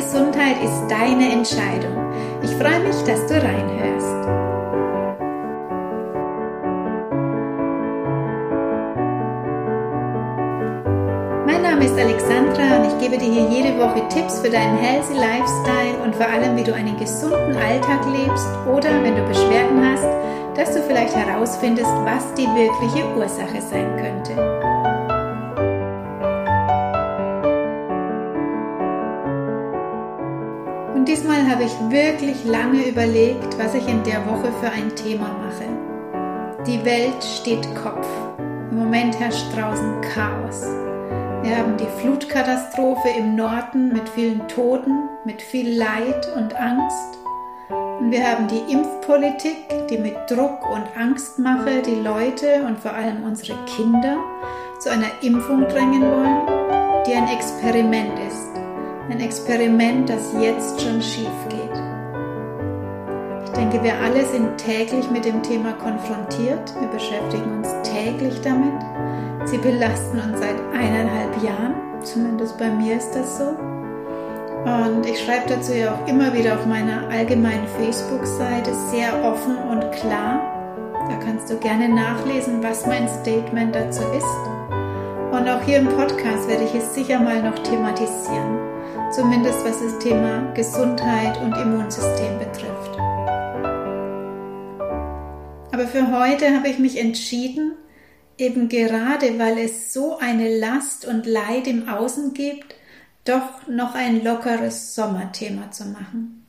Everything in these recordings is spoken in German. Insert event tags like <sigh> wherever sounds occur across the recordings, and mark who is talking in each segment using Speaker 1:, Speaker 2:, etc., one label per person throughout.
Speaker 1: Gesundheit ist deine Entscheidung. Ich freue mich, dass du reinhörst. Mein Name ist Alexandra und ich gebe dir hier jede Woche Tipps für deinen healthy Lifestyle und vor allem, wie du einen gesunden Alltag lebst oder wenn du Beschwerden hast, dass du vielleicht herausfindest, was die wirkliche Ursache sein könnte. Habe ich wirklich lange überlegt, was ich in der Woche für ein Thema mache. Die Welt steht Kopf. Im Moment herrscht draußen Chaos. Wir haben die Flutkatastrophe im Norden mit vielen Toten, mit viel Leid und Angst. Und wir haben die Impfpolitik, die mit Druck und Angstmache die Leute und vor allem unsere Kinder zu einer Impfung drängen wollen, die ein Experiment ist ein Experiment, das jetzt schon schief. Ich denke, wir alle sind täglich mit dem Thema konfrontiert. Wir beschäftigen uns täglich damit. Sie belasten uns seit eineinhalb Jahren. Zumindest bei mir ist das so. Und ich schreibe dazu ja auch immer wieder auf meiner allgemeinen Facebook-Seite sehr offen und klar. Da kannst du gerne nachlesen, was mein Statement dazu ist. Und auch hier im Podcast werde ich es sicher mal noch thematisieren zumindest was das Thema Gesundheit und Immunsystem betrifft. Aber für heute habe ich mich entschieden, eben gerade weil es so eine Last und Leid im Außen gibt, doch noch ein lockeres Sommerthema zu machen.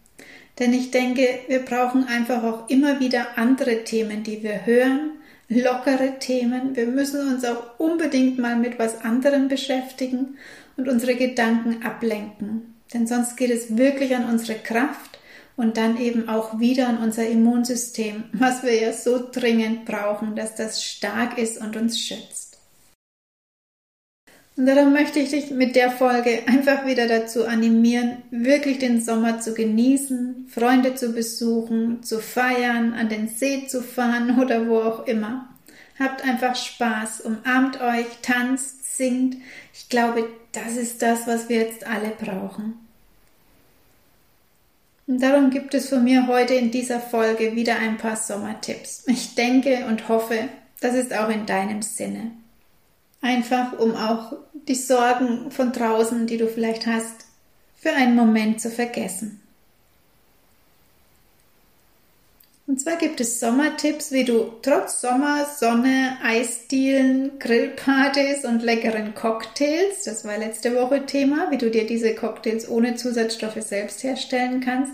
Speaker 1: Denn ich denke, wir brauchen einfach auch immer wieder andere Themen, die wir hören, lockere Themen. Wir müssen uns auch unbedingt mal mit was anderem beschäftigen und unsere Gedanken ablenken. Denn sonst geht es wirklich an unsere Kraft und dann eben auch wieder an unser Immunsystem, was wir ja so dringend brauchen, dass das stark ist und uns schützt. Und darum möchte ich dich mit der Folge einfach wieder dazu animieren, wirklich den Sommer zu genießen, Freunde zu besuchen, zu feiern, an den See zu fahren <laughs> oder wo auch immer. Habt einfach Spaß, umarmt euch, tanzt, singt. Ich glaube, das ist das, was wir jetzt alle brauchen. Und darum gibt es von mir heute in dieser Folge wieder ein paar Sommertipps. Ich denke und hoffe, das ist auch in deinem Sinne. Einfach um auch die Sorgen von draußen, die du vielleicht hast, für einen Moment zu vergessen. Und zwar gibt es Sommertipps, wie du trotz Sommer, Sonne, Eisdielen, Grillpartys und leckeren Cocktails, das war letzte Woche Thema, wie du dir diese Cocktails ohne Zusatzstoffe selbst herstellen kannst,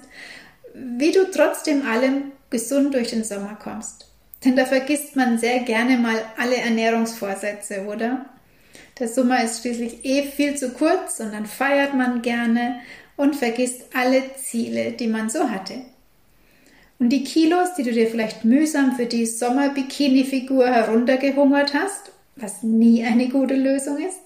Speaker 1: wie du trotzdem allem gesund durch den Sommer kommst. Denn da vergisst man sehr gerne mal alle Ernährungsvorsätze, oder? Der Sommer ist schließlich eh viel zu kurz und dann feiert man gerne und vergisst alle Ziele, die man so hatte. Und die Kilos, die du dir vielleicht mühsam für die Sommer-Bikini-Figur heruntergehungert hast, was nie eine gute Lösung ist,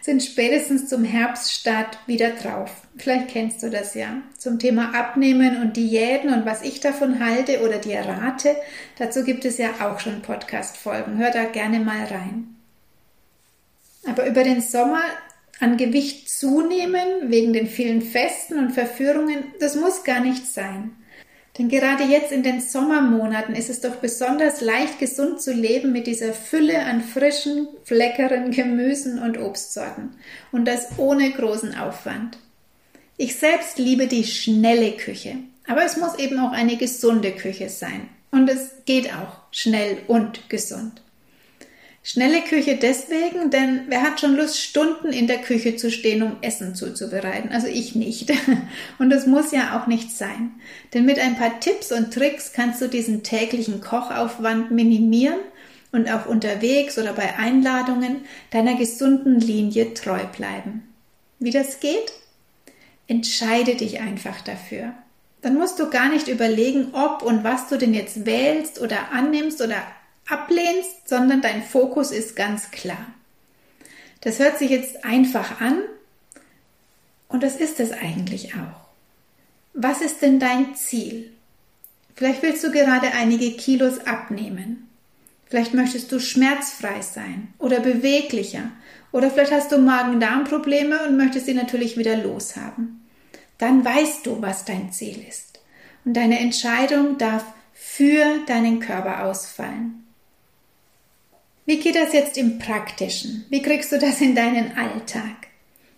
Speaker 1: sind spätestens zum Herbststart wieder drauf. Vielleicht kennst du das ja. Zum Thema Abnehmen und Diäten und was ich davon halte oder dir rate, dazu gibt es ja auch schon Podcast-Folgen. Hör da gerne mal rein. Aber über den Sommer an Gewicht zunehmen, wegen den vielen Festen und Verführungen, das muss gar nicht sein. Denn gerade jetzt in den Sommermonaten ist es doch besonders leicht gesund zu leben mit dieser Fülle an frischen, leckeren Gemüsen und Obstsorten und das ohne großen Aufwand. Ich selbst liebe die schnelle Küche, aber es muss eben auch eine gesunde Küche sein und es geht auch schnell und gesund. Schnelle Küche deswegen, denn wer hat schon Lust, Stunden in der Küche zu stehen, um Essen zuzubereiten? Also ich nicht. <laughs> Und das muss ja auch nicht sein. Denn mit ein paar Tipps und Tricks kannst du diesen täglichen Kochaufwand minimieren und auch unterwegs oder bei Einladungen deiner gesunden Linie treu bleiben. Wie das geht? Entscheide dich einfach dafür. Dann musst du gar nicht überlegen, ob und was du denn jetzt wählst oder annimmst oder ablehnst, sondern dein Fokus ist ganz klar. Das hört sich jetzt einfach an und das ist es eigentlich auch. Was ist denn dein Ziel? Vielleicht willst du gerade einige Kilos abnehmen. Vielleicht möchtest du schmerzfrei sein oder beweglicher oder vielleicht hast du Magen-Darm-Probleme und möchtest sie natürlich wieder loshaben. dann weißt du, was dein Ziel ist. Und deine Entscheidung darf für deinen Körper ausfallen. Wie geht das jetzt im Praktischen? Wie kriegst du das in deinen Alltag?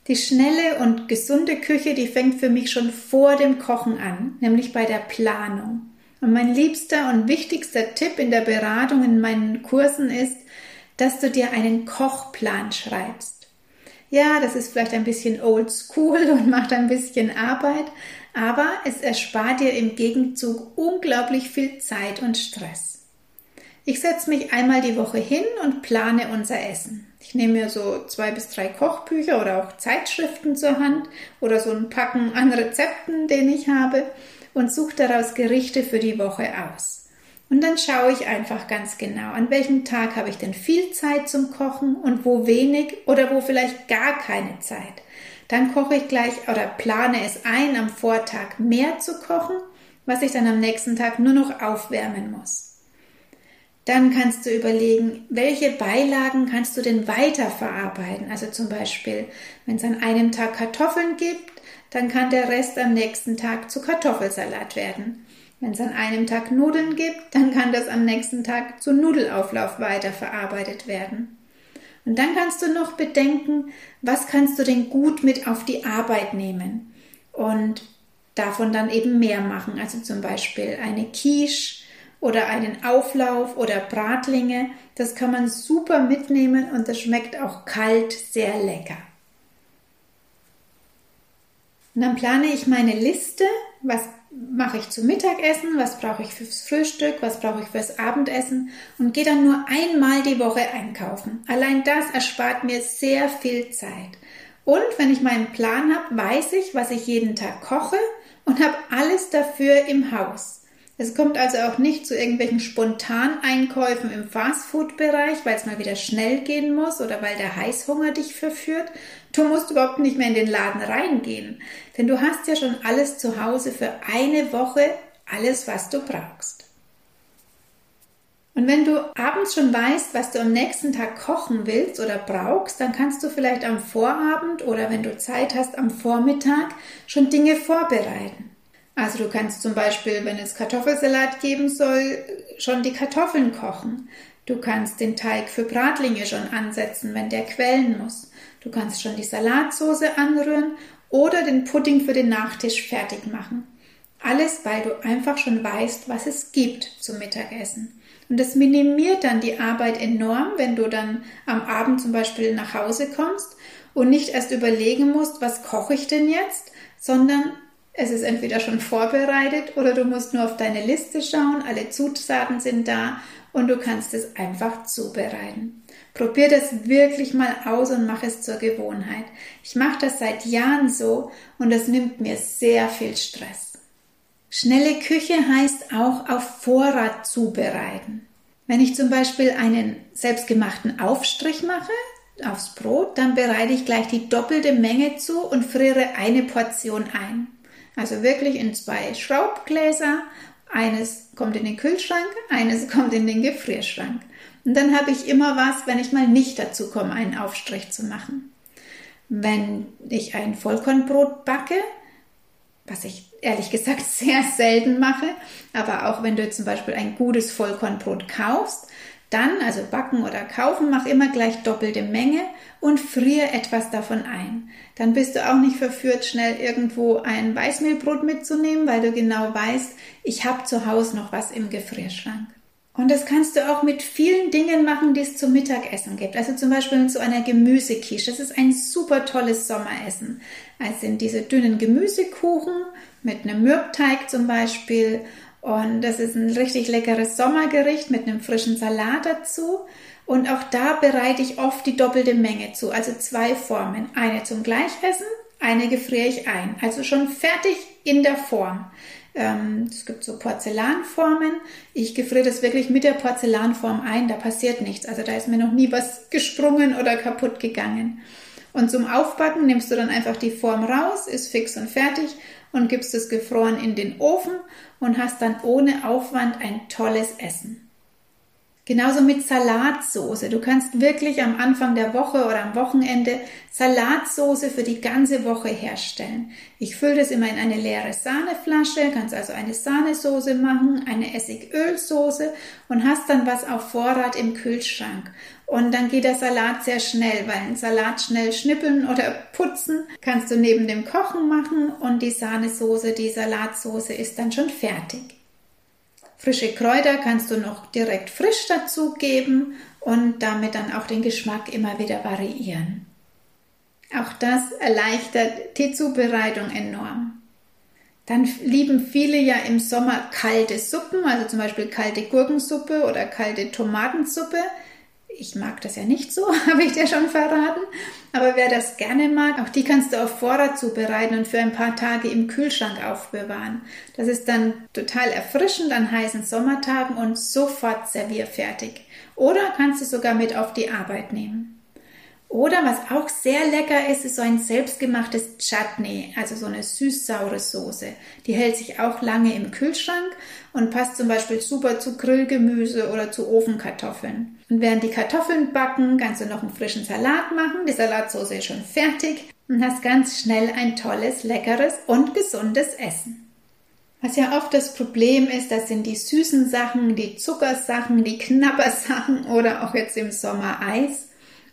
Speaker 1: Die schnelle und gesunde Küche, die fängt für mich schon vor dem Kochen an, nämlich bei der Planung. Und mein liebster und wichtigster Tipp in der Beratung in meinen Kursen ist, dass du dir einen Kochplan schreibst. Ja, das ist vielleicht ein bisschen old school <laughs> und macht ein bisschen Arbeit, aber es erspart dir im Gegenzug unglaublich viel Zeit und Stress. Ich setze mich einmal die Woche hin und plane unser Essen. Ich nehme mir so zwei bis drei Kochbücher oder auch Zeitschriften zur Hand oder so ein Packen an Rezepten, den ich habe und suche daraus Gerichte für die Woche aus. Und dann schaue ich einfach ganz genau, an welchem Tag habe ich denn viel Zeit zum Kochen und wo wenig oder wo vielleicht gar keine Zeit. Dann koche ich gleich oder plane es ein, am Vortag mehr zu kochen, was ich dann am nächsten Tag nur noch aufwärmen muss. Dann kannst du überlegen, welche Beilagen kannst du denn weiterverarbeiten. Also zum Beispiel, wenn es an einem Tag Kartoffeln gibt, dann kann der Rest am nächsten Tag zu Kartoffelsalat werden. Wenn es an einem Tag Nudeln gibt, dann kann das am nächsten Tag zu Nudelauflauf weiterverarbeitet werden. Und dann kannst du noch bedenken, was kannst du denn gut mit auf die Arbeit nehmen und davon dann eben mehr machen. Also zum Beispiel eine Quiche oder einen Auflauf oder Bratlinge. Das kann man super mitnehmen und das schmeckt auch kalt sehr lecker. Und dann plane ich meine Liste, was mache ich zum Mittagessen, was brauche ich fürs Frühstück, was brauche ich fürs Abendessen und gehe dann nur einmal die Woche einkaufen. Allein das erspart mir sehr viel Zeit. Und wenn ich meinen Plan habe, weiß ich, was ich jeden Tag koche und habe alles dafür im Haus. Es kommt also auch nicht zu irgendwelchen Spontaneinkäufen im Fastfood-Bereich, weil es mal wieder schnell gehen muss oder weil der Heißhunger dich verführt. Du musst überhaupt nicht mehr in den Laden reingehen, denn du hast ja schon alles zu Hause für eine Woche, alles, was du brauchst. Und wenn du abends schon weißt, was du am nächsten Tag kochen willst oder brauchst, dann kannst du vielleicht am Vorabend oder wenn du Zeit hast am Vormittag schon Dinge vorbereiten. Also du kannst zum Beispiel, wenn es Kartoffelsalat geben soll, schon die Kartoffeln kochen. Du kannst den Teig für Bratlinge schon ansetzen, wenn der quellen muss. Du kannst schon die Salatsauce anrühren oder den Pudding für den Nachtisch fertig machen. Alles, weil du einfach schon weißt, was es gibt zum Mittagessen. Und das minimiert dann die Arbeit enorm, wenn du dann am Abend zum Beispiel nach Hause kommst und nicht erst überlegen musst, was koche ich denn jetzt, sondern es ist entweder schon vorbereitet oder du musst nur auf deine Liste schauen, alle Zutaten sind da und du kannst es einfach zubereiten. Probier das wirklich mal aus und mach es zur Gewohnheit. Ich mache das seit Jahren so und das nimmt mir sehr viel Stress. Schnelle Küche heißt auch auf Vorrat zubereiten. Wenn ich zum Beispiel einen selbstgemachten Aufstrich mache, aufs Brot, dann bereite ich gleich die doppelte Menge zu und friere eine Portion ein. Also wirklich in zwei Schraubgläser. Eines kommt in den Kühlschrank, eines <laughs> kommt in den Gefrierschrank. Und dann habe ich immer was, wenn ich mal nicht dazu komme, einen Aufstrich zu machen. Wenn ich ein Vollkornbrot backe, was ich ehrlich gesagt <laughs> sehr selten mache, aber auch wenn du zum Beispiel ein gutes Vollkornbrot kaufst, dann, also backen oder kaufen, mach immer gleich doppelte Menge und friere etwas davon ein. Dann bist du auch nicht verführt, schnell irgendwo ein Weißmehlbrot mitzunehmen, weil du genau weißt, ich habe zu Hause noch was im Gefrierschrank. Und das kannst du auch mit vielen Dingen machen, die es zum Mittagessen gibt. Also zum Beispiel mit so einer Gemüsequiche. Das ist ein super tolles Sommeressen. Es sind diese dünnen Gemüsekuchen mit einem Mürbteig zum Beispiel und das ist ein richtig leckeres Sommergericht mit einem frischen Salat dazu. Und auch da bereite ich oft die doppelte Menge zu, also zwei Formen. Eine zum Gleichessen, eine gefriere ich ein. Also schon fertig in der Form. Ähm, es gibt so Porzellanformen. Ich gefriere das wirklich mit der Porzellanform ein, da passiert nichts. Also da ist mir noch nie was gesprungen oder kaputt gegangen. Und zum Aufbacken nimmst du dann einfach die Form raus, ist fix und fertig und gibst es gefroren in den Ofen und hast dann ohne Aufwand ein tolles Essen. Genauso mit Salatsoße. Du kannst wirklich am Anfang der Woche oder am Wochenende Salatsoße für die ganze Woche herstellen. Ich fülle das immer in eine leere Sahneflasche, kannst also eine Sahnesoße machen, eine Essigölsoße und hast dann was auf Vorrat im Kühlschrank. Und dann geht der Salat sehr schnell, weil ein Salat schnell schnippeln oder putzen kannst du neben dem Kochen machen und die Sahnesoße, die Salatsoße ist dann schon fertig. Frische Kräuter kannst du noch direkt frisch dazugeben und damit dann auch den Geschmack immer wieder variieren. Auch das erleichtert die Zubereitung enorm. Dann lieben viele ja im Sommer kalte Suppen, also zum Beispiel kalte Gurkensuppe oder kalte Tomatensuppe ich mag das ja nicht so, <laughs> habe ich dir schon verraten. Aber wer das gerne mag, auch die kannst du auf Vorrat zubereiten und für ein paar Tage im Kühlschrank aufbewahren. Das ist dann total erfrischend an heißen Sommertagen und sofort servierfertig. Oder kannst du sogar mit auf die Arbeit nehmen. Oder was auch sehr lecker ist, ist so ein selbstgemachtes Chutney, also so eine süß-saure Soße. Die hält sich auch lange im Kühlschrank und passt zum Beispiel super zu Grillgemüse oder zu Ofenkartoffeln. Und während die Kartoffeln backen, kannst du noch einen frischen Salat machen. Die Salatsauce ist schon fertig und hast ganz schnell ein tolles, leckeres und gesundes Essen. Was ja oft das Problem ist, das sind die süßen Sachen, die Zuckersachen, die Knabbersachen oder auch jetzt im Sommer Eis.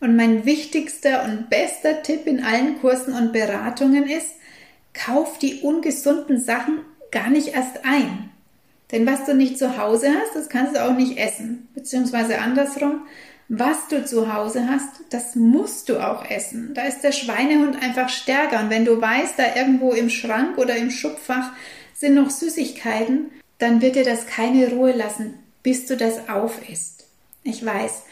Speaker 1: Und mein wichtigster und bester Tipp in allen Kursen und Beratungen ist, kauf die ungesunden Sachen gar nicht erst ein. Denn was du nicht zu Hause hast, das kannst du auch nicht essen. Beziehungsweise andersrum, was du zu Hause hast, das musst du auch essen. Da ist der Schweinehund einfach stärker. Und wenn du weißt, da irgendwo im Schrank oder im Schubfach sind noch Süßigkeiten, dann wird dir das keine Ruhe lassen, bis du das aufisst. Ich weiß,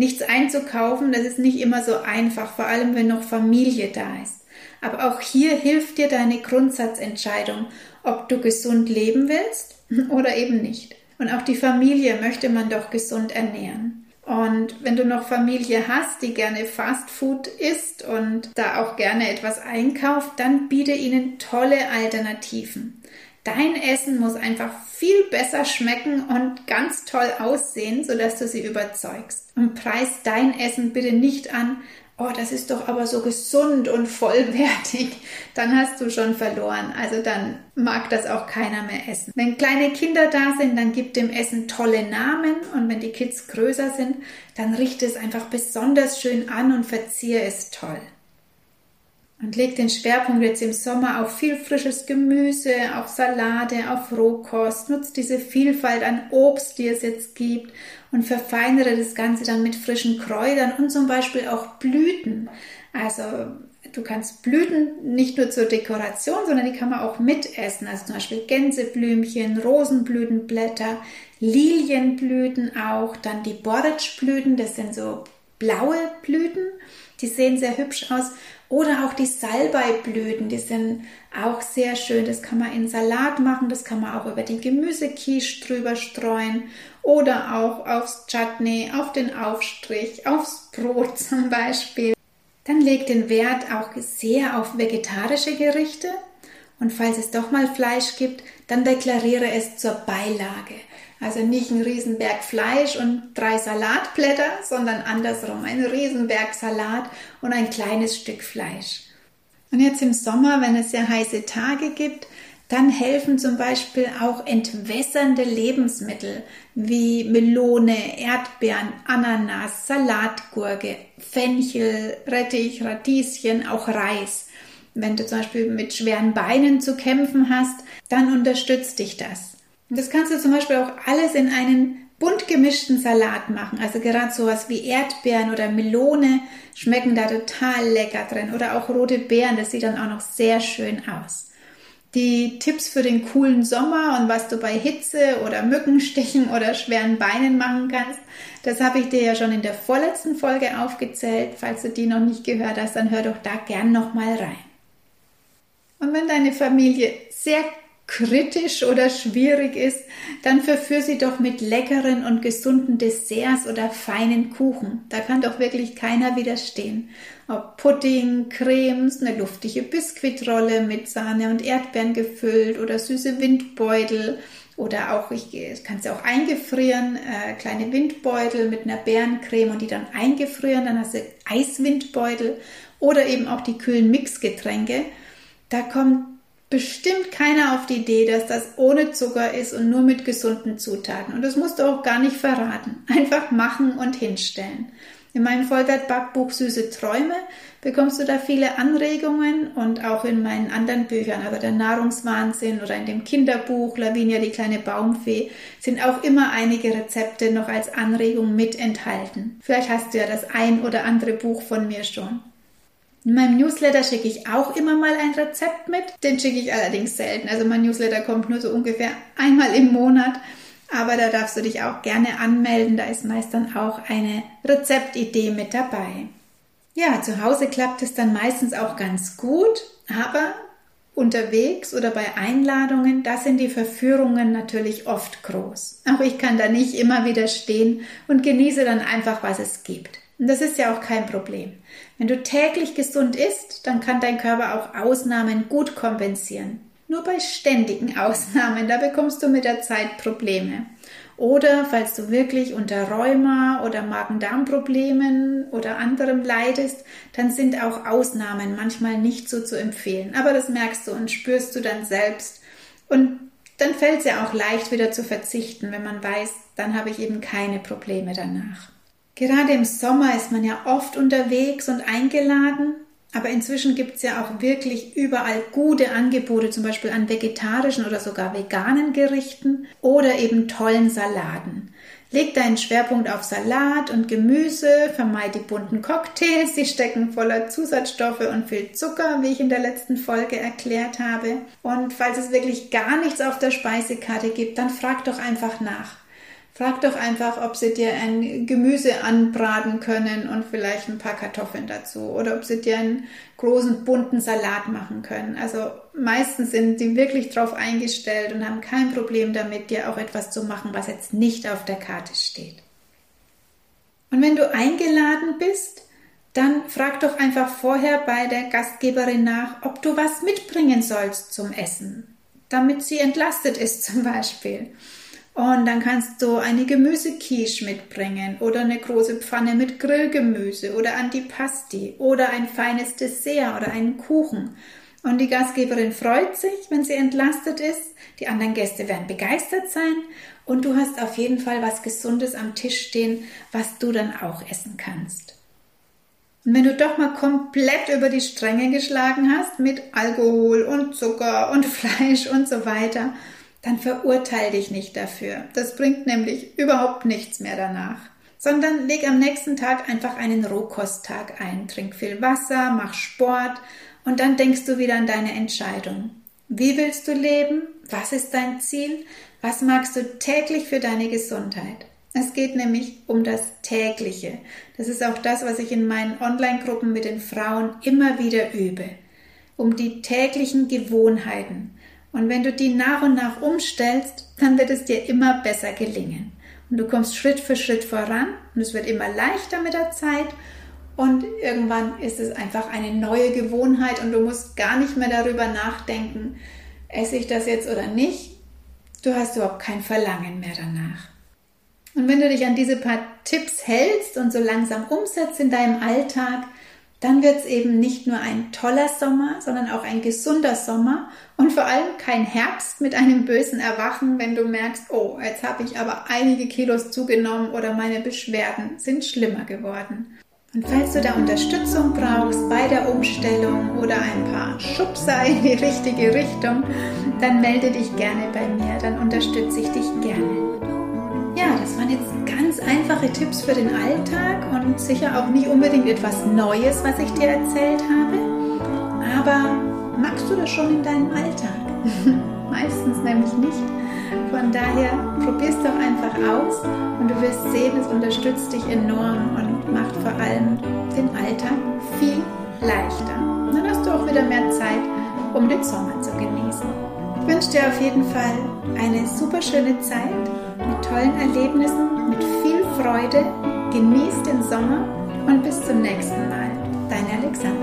Speaker 1: nichts einzukaufen, das ist nicht immer so einfach, vor allem wenn noch Familie da ist. Aber auch hier hilft dir deine Grundsatzentscheidung, ob du gesund leben willst <laughs> oder eben nicht. Und auch die Familie möchte man doch gesund ernähren. Und wenn du noch Familie hast, die gerne Fast Food isst und da auch gerne etwas einkauft, dann biete ihnen tolle Alternativen. Dein Essen muss einfach viel besser schmecken und ganz toll aussehen, sodass du sie überzeugst. Und preis dein Essen bitte nicht an, oh, das ist doch aber so gesund und vollwertig, <laughs> dann hast du schon verloren. Also dann mag das auch keiner mehr essen. Wenn kleine Kinder da sind, dann gib dem Essen tolle Namen und wenn die Kids größer sind, dann richte es einfach besonders schön an und verziehe es toll. Und leg den Schwerpunkt jetzt im Sommer auf viel frisches Gemüse, auf Salate, auf Rohkost. Nutz diese Vielfalt an Obst, die es jetzt gibt und verfeinere das Ganze dann mit frischen Kräutern und zum Beispiel auch Blüten. Also du kannst Blüten nicht nur zur Dekoration, sondern die kann man auch mitessen. Also zum Beispiel Gänseblümchen, Rosenblütenblätter, Lilienblüten auch, dann die Borretschblüten, das sind so blaue Blüten, die sehen sehr hübsch aus oder auch die Salbeiblüten, die sind auch sehr schön. Das kann man in Salat machen, das kann man auch über die Gemüsequiche drüber streuen oder auch aufs Chutney, auf den Aufstrich, aufs Brot <laughs> zum Beispiel. Dann legt den Wert auch sehr auf vegetarische Gerichte. Und falls es doch mal Fleisch gibt, dann deklariere es zur Beilage. Also nicht ein Riesenberg Fleisch und drei Salatblätter, sondern andersrum, ein Riesenberg Salat und ein kleines Stück Fleisch. Und jetzt im Sommer, wenn es sehr heiße Tage gibt, dann helfen zum Beispiel auch entwässernde Lebensmittel wie Melone, Erdbeeren, Ananas, Salatgurke, Fenchel, Rettich, Radieschen, auch Reis. Wenn du zum Beispiel mit schweren Beinen zu kämpfen hast, dann unterstützt dich das. Und das kannst du zum Beispiel auch alles in einen bunt gemischten Salat machen. Also gerade sowas wie Erdbeeren oder Melone schmecken da total lecker drin. Oder auch rote Beeren, das sieht dann auch noch sehr schön aus. Die Tipps für den coolen Sommer und was du bei Hitze oder Mückenstichen oder schweren Beinen machen kannst, das habe ich dir ja schon in der vorletzten Folge aufgezählt. Falls du die noch nicht gehört hast, dann hör doch da gern nochmal rein. Und wenn deine Familie sehr kritisch oder schwierig ist, dann verführ sie doch mit leckeren und gesunden Desserts oder feinen Kuchen. Da kann doch wirklich keiner widerstehen. Ob Pudding, Cremes, eine luftige Biskuitrolle mit Sahne und Erdbeeren gefüllt oder süße Windbeutel Oder auch, ich kann sie auch eingefrieren, äh, kleine Windbeutel mit einer Bärencreme und die dann eingefrieren, dann hast du Eiswindbeutel oder eben auch die kühlen Mixgetränke. Da kommt bestimmt keiner auf die Idee, dass das ohne Zucker ist und nur mit gesunden Zutaten. Und das musst du auch gar nicht verraten. <laughs> Einfach machen und hinstellen. In meinem Vollwert-Backbuch Süße Träume bekommst du da viele Anregungen und auch in meinen anderen Büchern, also der Nahrungswahnsinn oder in dem Kinderbuch Lavinia die kleine Baumfee, sind auch immer einige Rezepte noch als Anregung mit enthalten. Vielleicht hast du ja das ein oder andere Buch von mir schon. In meinem Newsletter schicke ich auch immer mal ein Rezept mit. Den schicke ich allerdings selten. Also mein Newsletter kommt nur so ungefähr einmal im Monat. Aber da darfst du dich auch gerne anmelden. Da ist meist dann auch eine Rezeptidee mit dabei. Ja, zu Hause klappt es dann meistens auch ganz gut, aber unterwegs oder bei Einladungen, da sind die Verführungen natürlich oft groß. Auch ich kann da nicht immer widerstehen und genieße dann einfach, was es gibt. Und das ist ja auch kein Problem. Wenn du täglich gesund isst, dann kann dein Körper auch Ausnahmen gut kompensieren. Nur bei ständigen <laughs> Ausnahmen, da bekommst du mit der Zeit Probleme. Oder falls du wirklich unter Rheuma oder Magen-Darm-Problemen oder anderem leidest, dann sind auch Ausnahmen manchmal nicht so zu empfehlen. Aber das merkst du und spürst du dann selbst. Und dann fällt es ja auch leicht wieder zu verzichten, wenn man weiß, dann habe ich eben keine Probleme danach. Gerade im Sommer ist man ja oft unterwegs und eingeladen aber inzwischen gibt es ja auch wirklich überall gute Angebote, zum Beispiel an vegetarischen oder sogar veganen Gerichten oder eben tollen Saladen. Leg deinen Schwerpunkt auf Salat und Gemüse, vermeide die bunten Cocktails, die stecken voller Zusatzstoffe und viel Zucker, wie ich in der letzten Folge erklärt habe. Und falls es wirklich gar nichts auf der Speisekarte gibt, dann frag doch einfach nach. Frag doch einfach, ob sie dir ein Gemüse anbraten können und vielleicht ein paar Kartoffeln dazu oder ob sie dir einen großen bunten Salat machen können. Also meistens sind die wirklich drauf eingestellt und haben kein Problem damit, dir auch etwas zu machen, was jetzt nicht auf der Karte steht. Und wenn du eingeladen bist, dann frag doch einfach vorher bei der Gastgeberin nach, ob du was mitbringen sollst zum Essen, damit sie entlastet ist zum Beispiel. Und dann kannst du eine Gemüsequiche mitbringen oder eine große Pfanne mit Grillgemüse oder Antipasti oder ein feines Dessert oder einen Kuchen. Und die Gastgeberin freut sich, wenn sie entlastet ist. Die anderen Gäste werden begeistert sein. Und du hast auf jeden Fall was Gesundes am Tisch stehen, was du dann auch essen kannst. Und wenn du doch mal komplett über die Stränge geschlagen hast mit Alkohol und Zucker und <laughs> Fleisch und so weiter, dann verurteil dich nicht dafür. Das bringt nämlich überhaupt nichts mehr danach. Sondern leg am nächsten Tag einfach einen Rohkosttag ein. Trink viel Wasser, mach Sport und dann denkst du wieder an deine Entscheidung. Wie willst du leben? Was ist dein Ziel? Was magst du täglich für deine Gesundheit? Es geht nämlich um das tägliche. Das ist auch das, was ich in meinen Online-Gruppen mit den Frauen immer wieder übe. Um die täglichen Gewohnheiten. Und wenn du die nach und nach umstellst, dann wird es dir immer besser gelingen. Und du kommst Schritt für Schritt voran und es wird immer leichter mit der Zeit. Und irgendwann ist es einfach eine neue Gewohnheit und du musst gar nicht mehr darüber nachdenken, esse ich das jetzt oder nicht. Du hast überhaupt kein Verlangen mehr danach. Und wenn du dich an diese paar Tipps hältst und so langsam umsetzt in deinem Alltag, dann wird es eben nicht nur ein toller Sommer, sondern auch ein gesunder Sommer und vor allem kein Herbst mit einem bösen Erwachen, wenn du merkst, oh, jetzt habe ich aber einige Kilos zugenommen oder meine Beschwerden sind schlimmer geworden. Und falls du da Unterstützung brauchst bei der Umstellung oder ein paar Schubser in die richtige Richtung, dann melde dich gerne bei mir, dann unterstütze ich dich gerne. Ja, das waren jetzt ganz einfache Tipps für den Alltag und sicher auch nicht unbedingt etwas Neues, was ich dir erzählt habe. Aber magst du das schon in deinem Alltag? <laughs> Meistens nämlich nicht. Von daher probier es doch einfach aus und du wirst sehen, es unterstützt dich enorm und macht vor allem den Alltag viel leichter. Und dann hast du auch wieder mehr Zeit, um den Sommer zu genießen. Ich wünsche dir auf jeden Fall eine super schöne Zeit tollen Erlebnissen, mit viel Freude. Genieß den Sommer und bis zum nächsten Mal. Deine Alexandra.